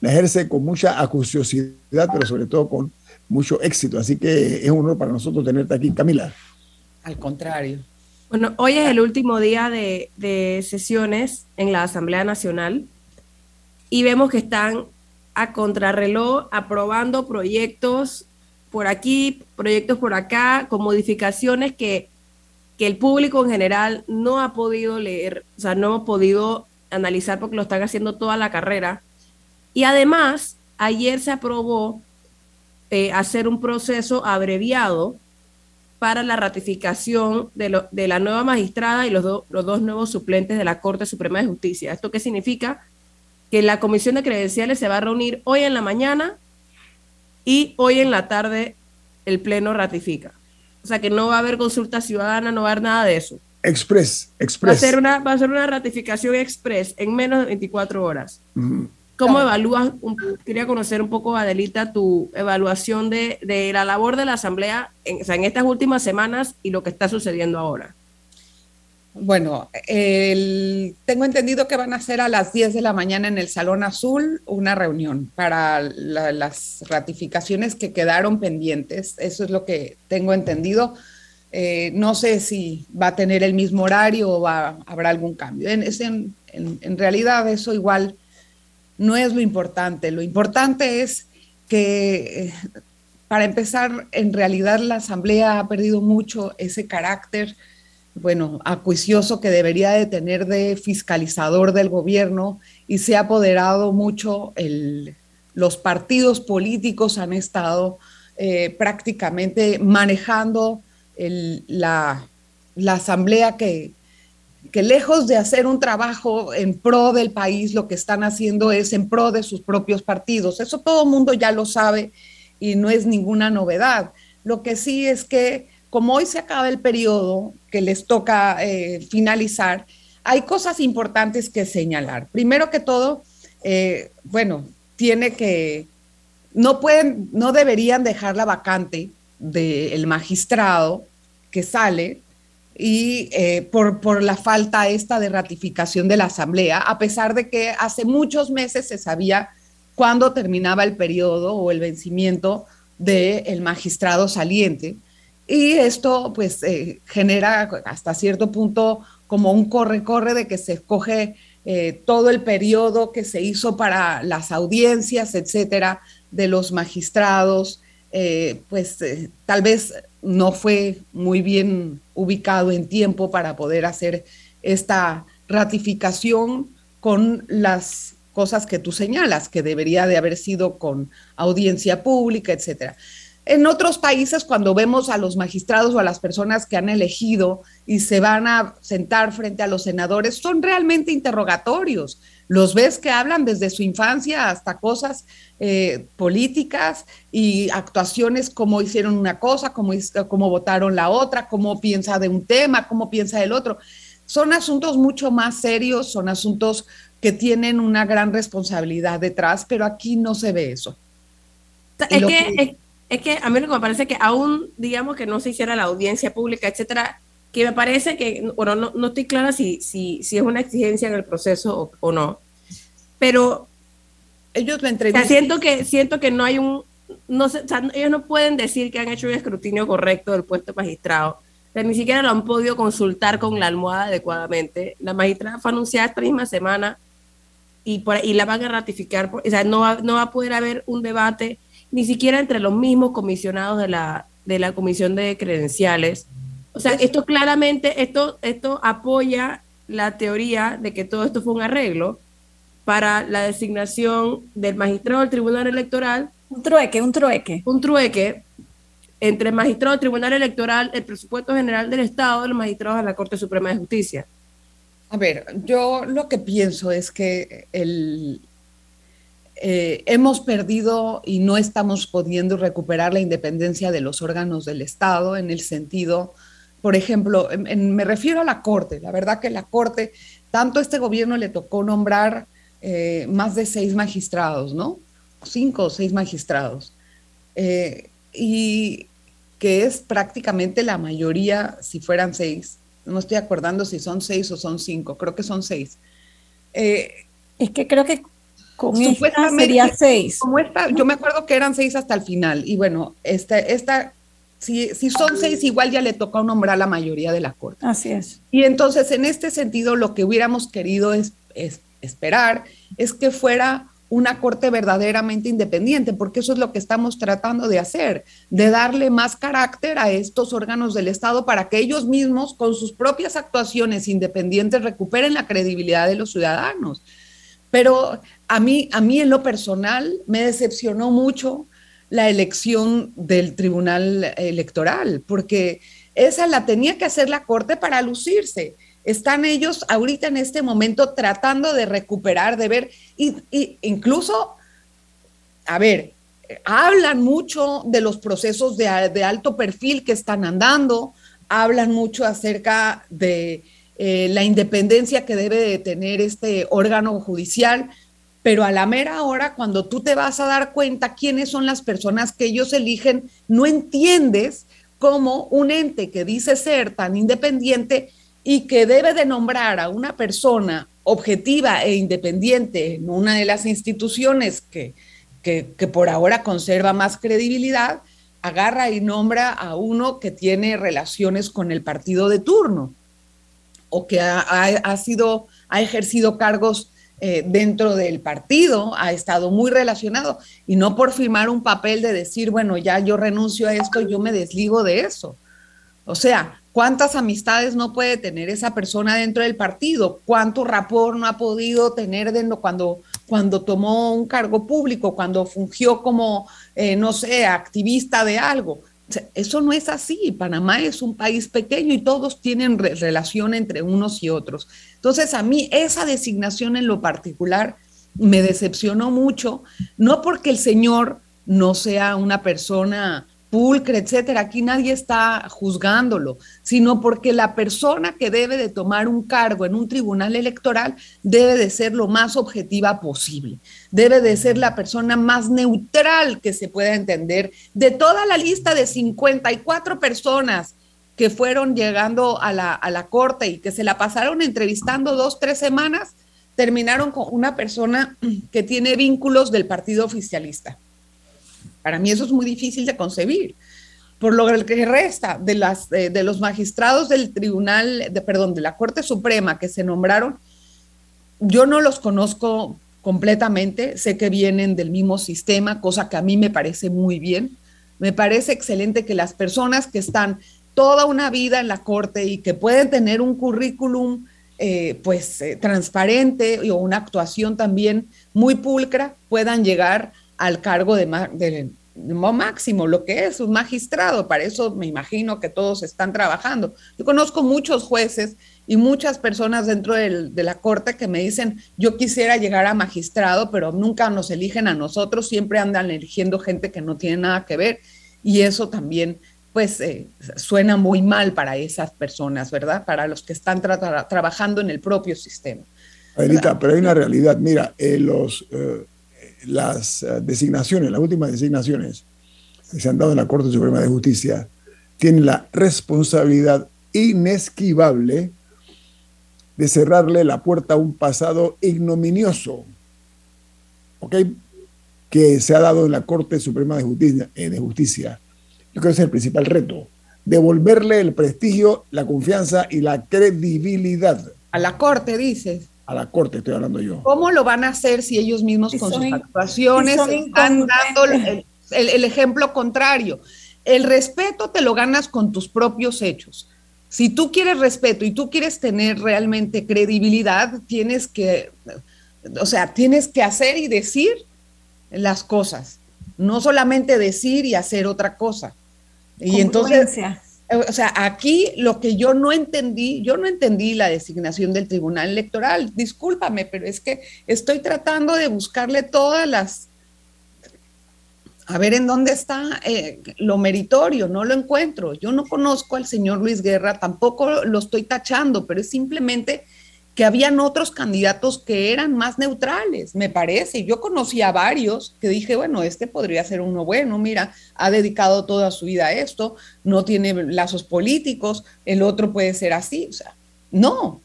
la ejerce con mucha acuciosidad, pero sobre todo con mucho éxito. Así que es un honor para nosotros tenerte aquí, Camila. Al contrario. Bueno, hoy es el último día de, de sesiones en la Asamblea Nacional y vemos que están a contrarreloj aprobando proyectos por aquí, proyectos por acá, con modificaciones que que el público en general no ha podido leer, o sea, no ha podido analizar porque lo están haciendo toda la carrera. Y además, ayer se aprobó eh, hacer un proceso abreviado para la ratificación de, de la nueva magistrada y los, los dos nuevos suplentes de la Corte Suprema de Justicia. ¿Esto qué significa? Que la Comisión de Credenciales se va a reunir hoy en la mañana y hoy en la tarde el Pleno ratifica. O sea que no va a haber consulta ciudadana, no va a haber nada de eso. Express, express. Va a ser una, va a ser una ratificación express en menos de 24 horas. ¿Cómo evalúas? quería conocer un poco, Adelita, tu evaluación de, de la labor de la Asamblea en, o sea, en estas últimas semanas y lo que está sucediendo ahora. Bueno, tengo entendido que van a hacer a las 10 de la mañana en el Salón Azul una reunión para las ratificaciones que quedaron pendientes. Eso es lo que tengo entendido. Eh, no sé si va a tener el mismo horario o va, habrá algún cambio. En, en realidad eso igual no es lo importante. Lo importante es que, eh, para empezar, en realidad la Asamblea ha perdido mucho ese carácter bueno, acuicioso que debería de tener de fiscalizador del gobierno y se ha apoderado mucho los partidos políticos han estado eh, prácticamente manejando la, asamblea que, que lejos de hacer un trabajo en pro del país, lo que están haciendo es en pro de sus propios partidos. Eso todo el mundo ya lo sabe y no es ninguna novedad. Lo que sí es que como hoy se acaba el periodo que les toca eh, finalizar, hay cosas importantes que señalar. Primero que todo, eh, bueno, tiene que, no pueden, no deberían dejar la vacante del magistrado que sale y eh, por, por la falta esta de ratificación de la Asamblea, a pesar de que hace muchos meses se sabía cuándo terminaba el periodo o el vencimiento del magistrado saliente. Y esto pues eh, genera hasta cierto punto como un corre-corre de que se escoge eh, todo el periodo que se hizo para las audiencias, etcétera, de los magistrados, eh, pues tal vez no fue muy bien ubicado en tiempo para poder hacer esta ratificación con las cosas que tú señalas, que debería de haber sido con audiencia pública, etcétera. En otros países, cuando vemos a los magistrados o a las personas que han elegido y se van a sentar frente a los senadores, son realmente interrogatorios. Los ves que hablan desde su infancia hasta cosas eh, políticas y actuaciones, como hicieron una cosa, cómo, cómo votaron la otra, cómo piensa de un tema, cómo piensa del otro. Son asuntos mucho más serios, son asuntos que tienen una gran responsabilidad detrás, pero aquí no se ve eso. Es que, es que a mí lo que me parece que aún, digamos, que no se hiciera la audiencia pública, etcétera, que me parece que, bueno, no, no estoy clara si, si, si, es una exigencia en el proceso o, no, pero ellos lo entrevistan. siento, que, siento que no hay un, no o sea, ellos no pueden decir que han hecho un escrutinio correcto del puesto magistrado. O sea, ni siquiera lo han podido consultar con la almohada adecuadamente. La magistrada fue anunciada esta misma semana y, por, y la van a ratificar. o sea, no no va a poder haber un debate ni siquiera entre los mismos comisionados de la, de la Comisión de Credenciales. O sea, esto claramente, esto, esto apoya la teoría de que todo esto fue un arreglo para la designación del magistrado del Tribunal Electoral. Un trueque, un trueque. Un trueque entre el magistrado del Tribunal Electoral, el presupuesto general del Estado y los magistrados de la Corte Suprema de Justicia. A ver, yo lo que pienso es que el, eh, hemos perdido y no estamos pudiendo recuperar la independencia de los órganos del Estado en el sentido, por ejemplo, me refiero a la Corte. La verdad que la Corte, tanto este gobierno le tocó nombrar eh, más de seis magistrados, ¿no? Cinco o seis magistrados. Eh, y que es prácticamente la mayoría, si fueran seis. No estoy acordando si son seis o son cinco, creo que son seis. es que creo que con esta sería seis. Como esta, yo me acuerdo que eran seis hasta el final. Y bueno, esta, esta si, si son seis, igual ya le toca nombrar a la mayoría de la corte. Así es. Y entonces, en este sentido, lo que hubiéramos querido es, esperar es que fuera una corte verdaderamente independiente, porque eso es lo que estamos tratando de hacer, de darle más carácter a estos órganos del Estado para que ellos mismos, con sus propias actuaciones independientes, recuperen la credibilidad de los ciudadanos. Pero a mí, a mí en lo personal me decepcionó mucho la elección del Tribunal Electoral, porque esa la tenía que hacer la Corte para lucirse. Están ellos ahorita en este momento tratando de recuperar, de ver, y, incluso, a ver, hablan mucho de los procesos de, de, alto perfil que están andando, hablan mucho acerca de eh, la independencia que debe de tener este órgano judicial, pero a la mera hora, cuando tú te vas a dar cuenta quiénes son las personas que ellos eligen, no entiendes cómo un ente que dice ser tan independiente y que debe de nombrar a una persona objetiva e independiente en una de las instituciones que, que, por ahora conserva más credibilidad, agarra y nombra a uno que tiene relaciones con el partido de turno o que ha, ha sido, ha ejercido cargos eh, dentro del partido, ha estado muy relacionado y no por firmar un papel de decir, bueno, ya yo renuncio a esto, yo me desligo de eso. O sea, ¿cuántas amistades no puede tener esa persona dentro del partido? ¿Cuánto rapor no ha podido tener dentro cuando, cuando tomó un cargo público, cuando fungió como, eh, no sé, activista de algo? Eso no es así. Panamá es un país pequeño y todos tienen relación entre unos y otros. Entonces, a mí esa designación en lo particular me decepcionó mucho, no porque el señor no sea una persona pulcre, etcétera. Aquí nadie está juzgándolo, sino porque la persona que debe de tomar un cargo en un tribunal electoral debe de ser lo más objetiva posible. Debe de ser la persona más neutral que se pueda entender. De toda la lista de 54 personas que fueron llegando a la, a la corte y que se la pasaron entrevistando dos, tres semanas, terminaron con una persona que tiene vínculos del partido oficialista para mí eso es muy difícil de concebir. Por lo que resta de, las, de los magistrados del Tribunal, de, perdón, de la Corte Suprema que se nombraron, yo no los conozco completamente, sé que vienen del mismo sistema, cosa que a mí me parece muy bien. Me parece excelente que las personas que están toda una vida en la Corte y que pueden tener un currículum eh, pues eh, transparente o una actuación también muy pulcra puedan llegar al cargo de, de, máximo, lo que es un magistrado. Para eso me imagino que todos están trabajando. Yo conozco muchos jueces y muchas personas dentro de la corte que me dicen, yo quisiera llegar a magistrado, pero nunca nos eligen a nosotros, siempre andan eligiendo gente que no tiene nada que ver. Y eso también, pues, eh, suena muy mal para esas personas, ¿verdad? Para los que están trabajando en el propio sistema. Adelita, pero hay una realidad. Mira, eh, los... Eh, las eh, designaciones, las últimas designaciones que se han dado en la Corte Suprema de Justicia, tienen la responsabilidad inesquivable de cerrarle la puerta a un pasado ignominioso, ¿ok? Que se ha dado en la Corte Suprema de Justicia. Eh, de justicia. Yo creo que ese es el principal reto, devolverle el prestigio, la confianza y la credibilidad. A la Corte, dices a la corte, estoy hablando yo. ¿Cómo lo van a hacer si ellos mismos con sus actuaciones están dando el, ejemplo contrario? El respeto te lo ganas con tus propios hechos. Si tú quieres respeto y tú quieres tener realmente credibilidad, tienes que, o sea, tienes que hacer y decir las cosas, no solamente decir y hacer otra cosa. Y entonces, O sea, aquí lo que yo no entendí, yo no entendí la designación del Tribunal Electoral. Discúlpame, pero es que estoy tratando de buscarle todas las a ver en dónde está eh, lo meritorio, no lo encuentro. Yo no conozco al señor Luis Guerra, tampoco lo estoy tachando, pero es simplemente que habían otros candidatos que eran más neutrales, me parece. Yo conocí a varios que dije, bueno, este podría ser uno bueno, mira, ha dedicado toda su vida a esto, no tiene lazos políticos, el otro puede ser así, o sea, no.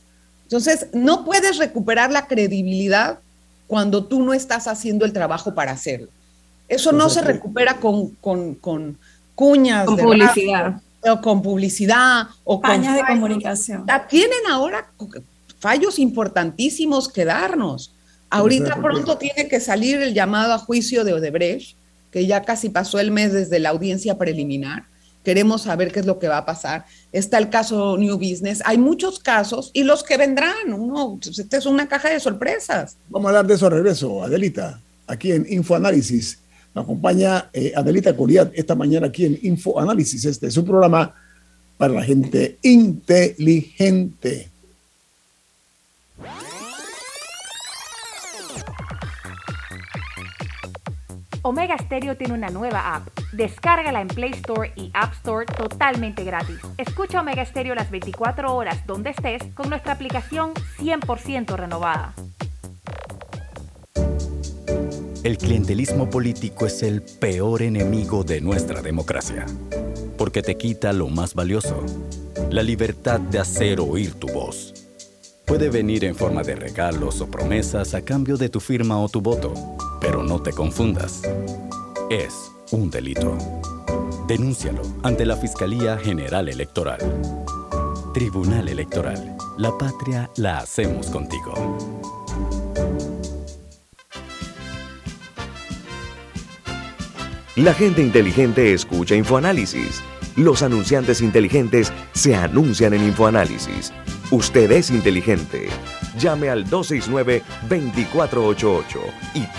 Entonces, no puedes recuperar la credibilidad cuando tú no estás haciendo el trabajo para hacerlo. Eso no se recupera con, con, con cuñas. Con publicidad. o con publicidad. O con de comunicación. Tienen ahora fallos importantísimos que darnos. Ahorita pronto tiene que salir el llamado a juicio de Odebrecht, que ya casi pasó el mes desde la audiencia preliminar. Queremos saber qué es lo que va a pasar. Está el caso New Business. Hay muchos casos y los que vendrán. Uno, esta es una caja de sorpresas. Vamos a hablar de eso a regreso, Adelita, aquí en Infoanálisis. Nos acompaña eh, Adelita Coriat esta mañana aquí en Info Análisis. Este es un programa para la gente inteligente. Omega Stereo tiene una nueva app. Descárgala en Play Store y App Store totalmente gratis. Escucha Omega Stereo las 24 horas donde estés con nuestra aplicación 100% renovada. El clientelismo político es el peor enemigo de nuestra democracia, porque te quita lo más valioso, la libertad de hacer oír tu voz. Puede venir en forma de regalos o promesas a cambio de tu firma o tu voto, pero no te confundas. Es un delito. Denúncialo ante la Fiscalía General Electoral. Tribunal Electoral. La patria la hacemos contigo. La gente inteligente escucha InfoAnálisis. Los anunciantes inteligentes se anuncian en InfoAnálisis. Usted es inteligente. Llame al 269-2488 y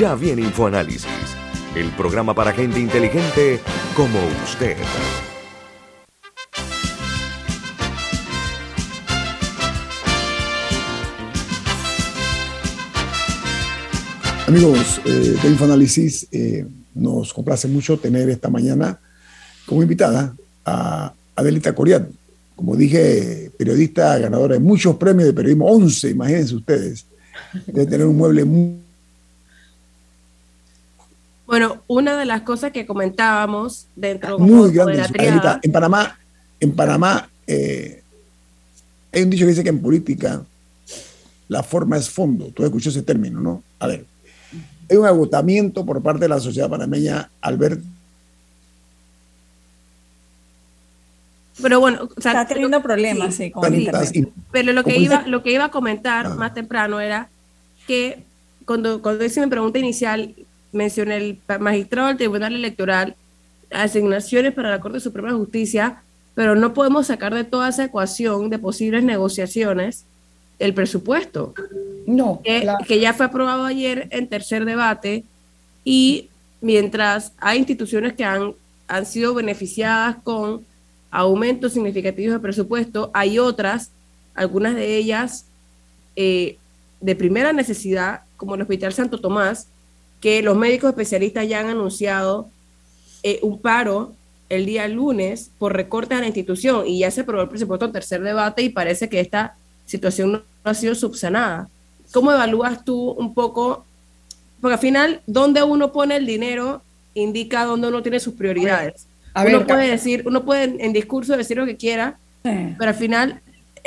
Ya viene InfoAnálisis, el programa para gente inteligente como usted. Amigos eh, de Infoanálisis, eh, nos complace mucho tener esta mañana como invitada a Adelita Coriat. Como dije, periodista ganadora de muchos premios de periodismo, 11, imagínense ustedes, de tener un mueble muy bueno, una de las cosas que comentábamos dentro Muy de la En Panamá, en Panamá eh, hay un dicho que dice que en política la forma es fondo. Tú escuchó ese término, ¿no? A ver, hay un agotamiento por parte de la sociedad panameña al ver pero bueno, o sea, está teniendo problemas, sí, con Pero lo que iba, lo que iba a comentar ah. más temprano era que cuando, cuando hice mi pregunta inicial, mencioné el magistrado del Tribunal Electoral, asignaciones para la Corte Suprema de Justicia, pero no podemos sacar de toda esa ecuación de posibles negociaciones el presupuesto. No. Que, ya fue aprobado ayer en tercer debate y mientras hay instituciones que han, han sido beneficiadas con aumentos significativos de presupuesto, hay otras, algunas de ellas eh, de primera necesidad, como el Hospital Santo Tomás, que los médicos especialistas ya han anunciado eh, un paro el día lunes por recortes a la institución y ya se aprobó el presupuesto en tercer debate y parece que esta situación no, ha sido subsanada. ¿Cómo evalúas tú un poco? Porque al final, donde uno pone el dinero indica dónde uno tiene sus prioridades. uno puede decir, uno puede en discurso decir lo que quiera, pero al final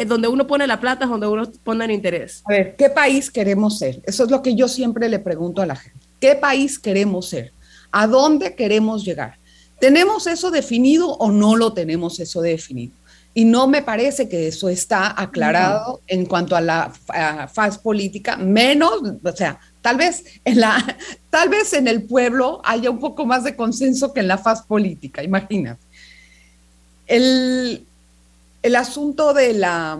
donde uno pone la plata es donde uno pone el interés. A ver, ¿qué país queremos ser? Eso es lo que yo siempre le pregunto a la gente. ¿Qué país queremos ser? ¿A dónde queremos llegar? ¿Tenemos eso definido o no lo tenemos eso definido? Y no me parece que eso está aclarado en cuanto a la faz política, menos, o sea, tal vez en la, tal vez en el pueblo haya un poco más de consenso que en la faz política, imagínate. El, el asunto de la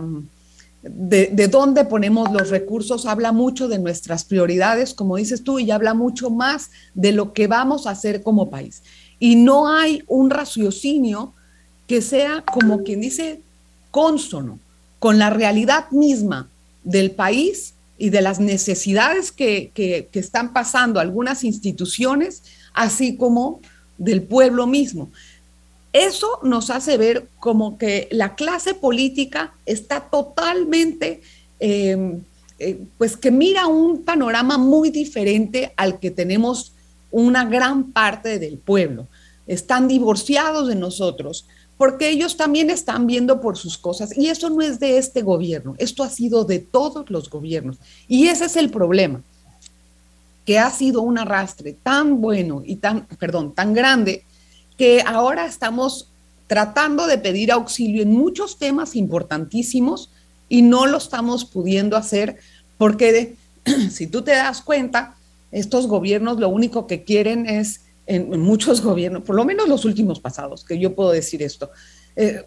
de, dónde ponemos los recursos habla mucho de nuestras prioridades, como dices tú, y habla mucho más de lo que vamos a hacer como país. Y no hay un raciocinio que sea, como quien dice, consono con la realidad misma del país y de las necesidades que, que están pasando algunas instituciones, así como del pueblo mismo. Eso nos hace ver como que la clase política está totalmente, em, eh, pues que mira un panorama muy diferente al que tenemos una gran parte del pueblo. Están divorciados de nosotros porque ellos también están viendo por sus cosas. Y eso no es de este gobierno, esto ha sido de todos los gobiernos. Y ese es el problema, que ha sido un arrastre tan bueno y tan, perdón, tan grande que ahora estamos tratando de pedir auxilio en muchos temas importantísimos y no lo estamos pudiendo hacer porque si tú te das cuenta, estos gobiernos lo único que quieren es, en, muchos gobiernos, por lo menos los últimos pasados, que yo puedo decir esto, eh,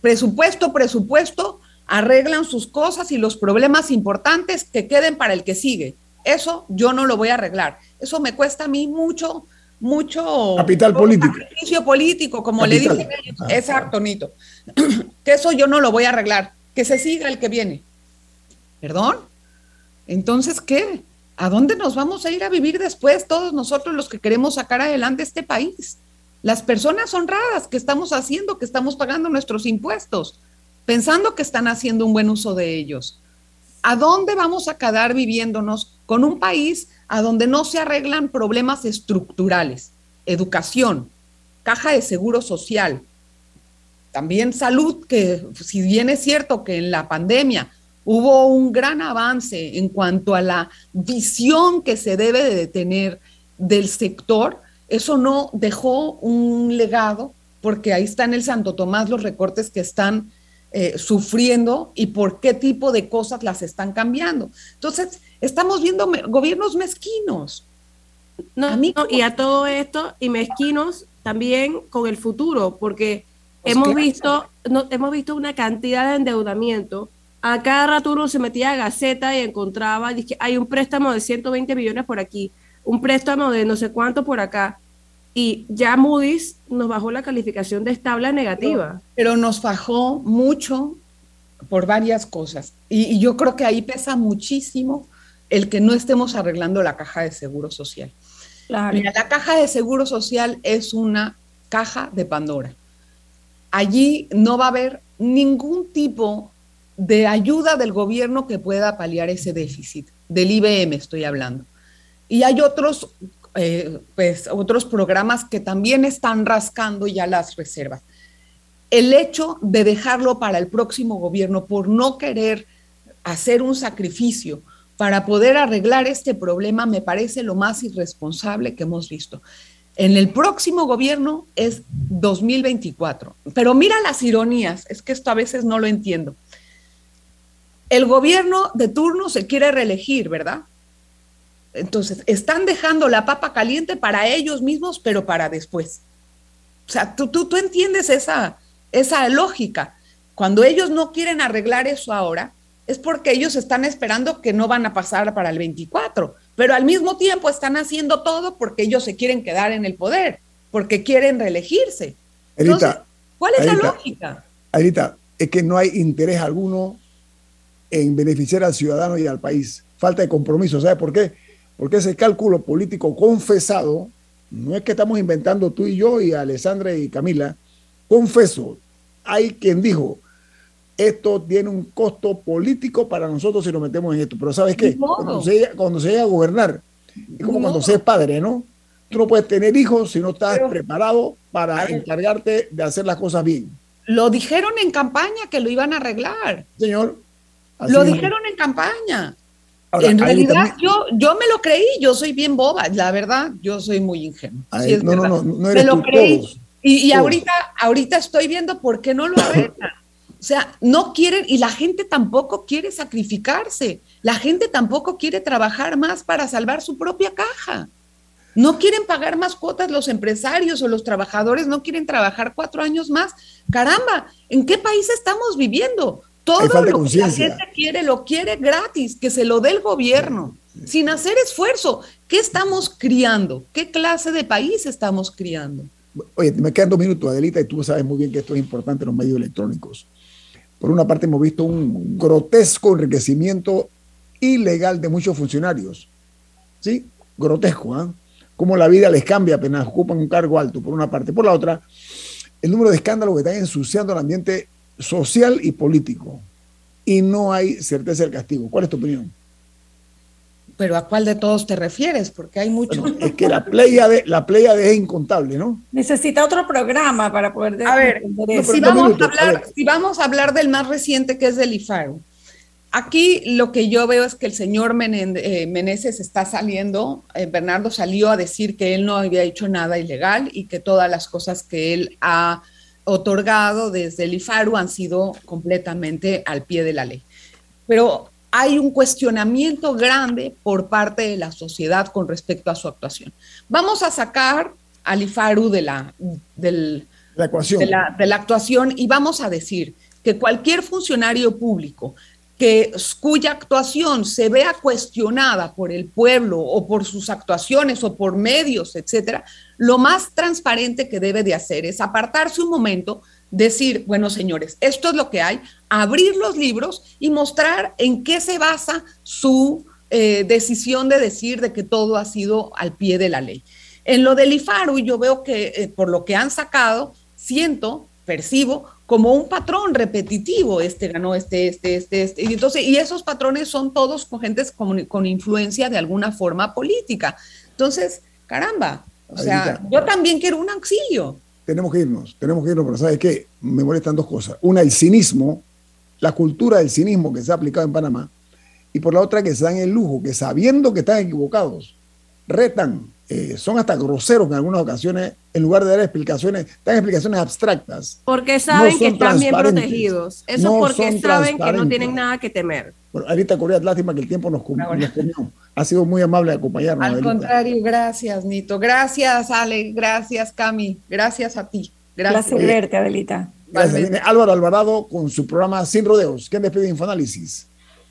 presupuesto, presupuesto, arreglan sus cosas y los problemas importantes que queden para el que sigue. Eso yo no lo voy a arreglar. Eso me cuesta a mí mucho mucho capital político. político, como le dicen ellos. Ah, Exacto, Nito. que eso yo no lo voy a arreglar, que se siga el que viene. ¿Perdón? Entonces, ¿qué? ¿A dónde nos vamos a ir a vivir después todos nosotros los que queremos sacar adelante este país? Las personas honradas que estamos haciendo, que estamos pagando nuestros impuestos, pensando que están haciendo un buen uso de ellos. ¿A dónde vamos a quedar viviéndonos con un país a donde no se arreglan problemas estructurales, educación, caja de seguro social, también salud, que si bien es cierto que en la pandemia hubo un gran avance en cuanto a la visión que se debe de tener del sector, eso no dejó un legado, porque ahí está en el Santo Tomás los recortes que están eh, sufriendo y por qué tipo de cosas las están cambiando. Entonces, Estamos viendo gobiernos mezquinos. No, y a todo esto, y mezquinos también con el futuro, porque pues hemos visto, no, hemos visto una cantidad de endeudamiento. A cada rato uno se metía a Gaceta y encontraba, hay un préstamo de 120 millones por aquí, un préstamo de no sé cuánto por acá. Y ya Moody's nos bajó la calificación de estable negativa. Pero, nos bajó mucho por varias cosas. y, yo creo que ahí pesa muchísimo el que no estemos arreglando la caja de seguro social. Mira, la caja de seguro social es una caja de Pandora. Allí no va a haber ningún tipo de ayuda del gobierno que pueda paliar ese déficit. Del IBM estoy hablando. Y hay otros, eh, pues, otros programas que también están rascando ya las reservas. El hecho de dejarlo para el próximo gobierno por no querer hacer un sacrificio, para poder arreglar este problema me parece lo más irresponsable que hemos visto. En el próximo gobierno es 2024. Pero mira las ironías, es que esto a veces no lo entiendo. El gobierno de turno se quiere reelegir, ¿verdad? Entonces, están dejando la papa caliente para ellos mismos, pero para después. O sea, tú, tú, tú entiendes esa, esa lógica. Cuando ellos no quieren arreglar eso ahora, es porque ellos están esperando que no van a pasar para el 24, pero al mismo tiempo están haciendo todo porque ellos se quieren quedar en el poder, porque quieren reelegirse. ¿cuál es la lógica? Ahorita, es que no hay interés alguno en beneficiar al ciudadano y al país. Falta de compromiso. ¿Sabe por qué? Porque ese cálculo político confesado, no es que estamos inventando tú y yo y Alessandra y Camila, confeso, hay quien dijo, esto tiene un costo político para nosotros si nos metemos en esto. Pero ¿sabes qué? Cuando se, cuando se llega a gobernar, es como cuando se es padre, ¿no? Tú no puedes tener hijos si no estás preparado para encargarte de hacer las cosas bien. Lo dijeron en campaña que lo iban a arreglar. Señor. Lo dijeron en campaña. en realidad yo, yo me lo creí, yo soy bien boba, la verdad, yo soy muy ingenuo. no, no, no, no, eres me lo creí. y, ahorita, ahorita estoy viendo por qué no lo arreglan. O sea, no quieren, y la gente tampoco quiere sacrificarse, la gente tampoco quiere trabajar más para salvar su propia caja. No quieren pagar más cuotas los empresarios o los trabajadores, no quieren trabajar cuatro años más. Caramba, ¿en qué país estamos viviendo? Todo lo que la gente quiere, lo quiere gratis, que se lo dé el gobierno, sin hacer esfuerzo. ¿Qué estamos criando? ¿Qué clase de país estamos criando? Oye, me quedan dos minutos, Adelita, y tú sabes muy bien que esto es importante en los medios electrónicos. Por una parte, hemos visto un grotesco enriquecimiento ilegal de muchos funcionarios. ¿Sí? Grotesco, ¿ah? Cómo la vida les cambia apenas ocupan un cargo alto, por una parte. Por la otra, el número de escándalos que están ensuciando el ambiente social y político. Y no hay certeza del castigo. ¿Cuál es tu opinión? Pero ¿a cuál de todos te refieres? Porque hay muchos. es que la playa de la playa de es incontable, ¿no? Necesita otro programa para poder. A ver, si, vamos a hablar, si vamos a hablar del más reciente que es del IFARO, aquí lo que yo veo es que el señor eh, Meneses está saliendo, eh, Bernardo salió a decir que él no había hecho nada ilegal y que todas las cosas que él ha otorgado desde el IFARU han sido completamente al pie de la ley. Pero hay un cuestionamiento grande por parte de la sociedad con respecto a su actuación. Vamos a sacar al IFARU de la, la, ecuación. de la actuación y vamos a decir que cualquier funcionario público que, cuya actuación se vea cuestionada por el pueblo o por sus actuaciones o por medios, etcétera, lo más transparente que debe de hacer es apartarse un momento, decir, bueno, señores, esto es lo que hay, abrir los libros y mostrar en qué se basa su eh, decisión de decir de que todo ha sido al pie de la ley. En lo del IFARU, yo veo que eh, por lo que han sacado, siento, percibo como un patrón repetitivo, este ganó, este, este, este, este, y entonces, y esos patrones son todos con gentes con, con influencia de alguna forma política. Entonces, caramba, o sea, yo también quiero un auxilio tenemos que irnos, tenemos que irnos, pero ¿sabes qué? Me molestan dos cosas. Una, el cinismo, la cultura del cinismo que se ha aplicado en Panamá, y por la otra, que se dan el lujo, que sabiendo que están equivocados, retan, eh, son hasta groseros en algunas ocasiones, en lugar de dar explicaciones, dan explicaciones abstractas. Porque saben que están bien protegidos. Eso porque saben que no tienen nada que temer. Bueno, ahorita Correa, lástima que el tiempo nos, comió. Ha sido muy amable acompañarnos. Al contrario, gracias, Nito. Gracias, Ale. Gracias, Cami. Gracias a ti. Gracias. Placer verte, Adelita. Gracias. Viene Álvaro Alvarado con su programa Sin Rodeos. ¿Quién despide Infoanálisis?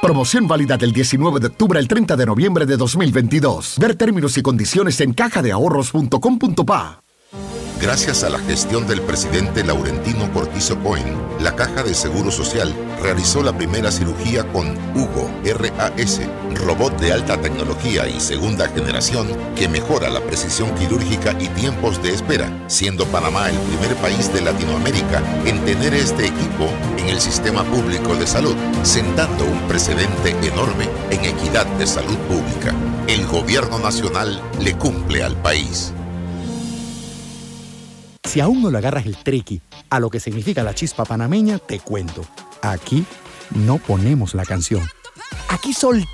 Promoción válida del 19 de octubre al 30 de noviembre de 2022. Ver términos y condiciones en cajadeahorros.com.pa. Gracias a la gestión del presidente Laurentino Cortizo Cohen, la Caja de Seguro Social realizó la primera cirugía con Hugo RAS, robot de alta tecnología y segunda generación que mejora la precisión quirúrgica y tiempos de espera, siendo Panamá el primer país de Latinoamérica en tener este equipo en el sistema público de salud, sentando un precedente enorme en equidad de salud pública. El gobierno nacional le cumple al país. Si aún no le agarras el triqui a lo que significa la chispa panameña, te cuento. Aquí no ponemos la canción. Aquí soltamos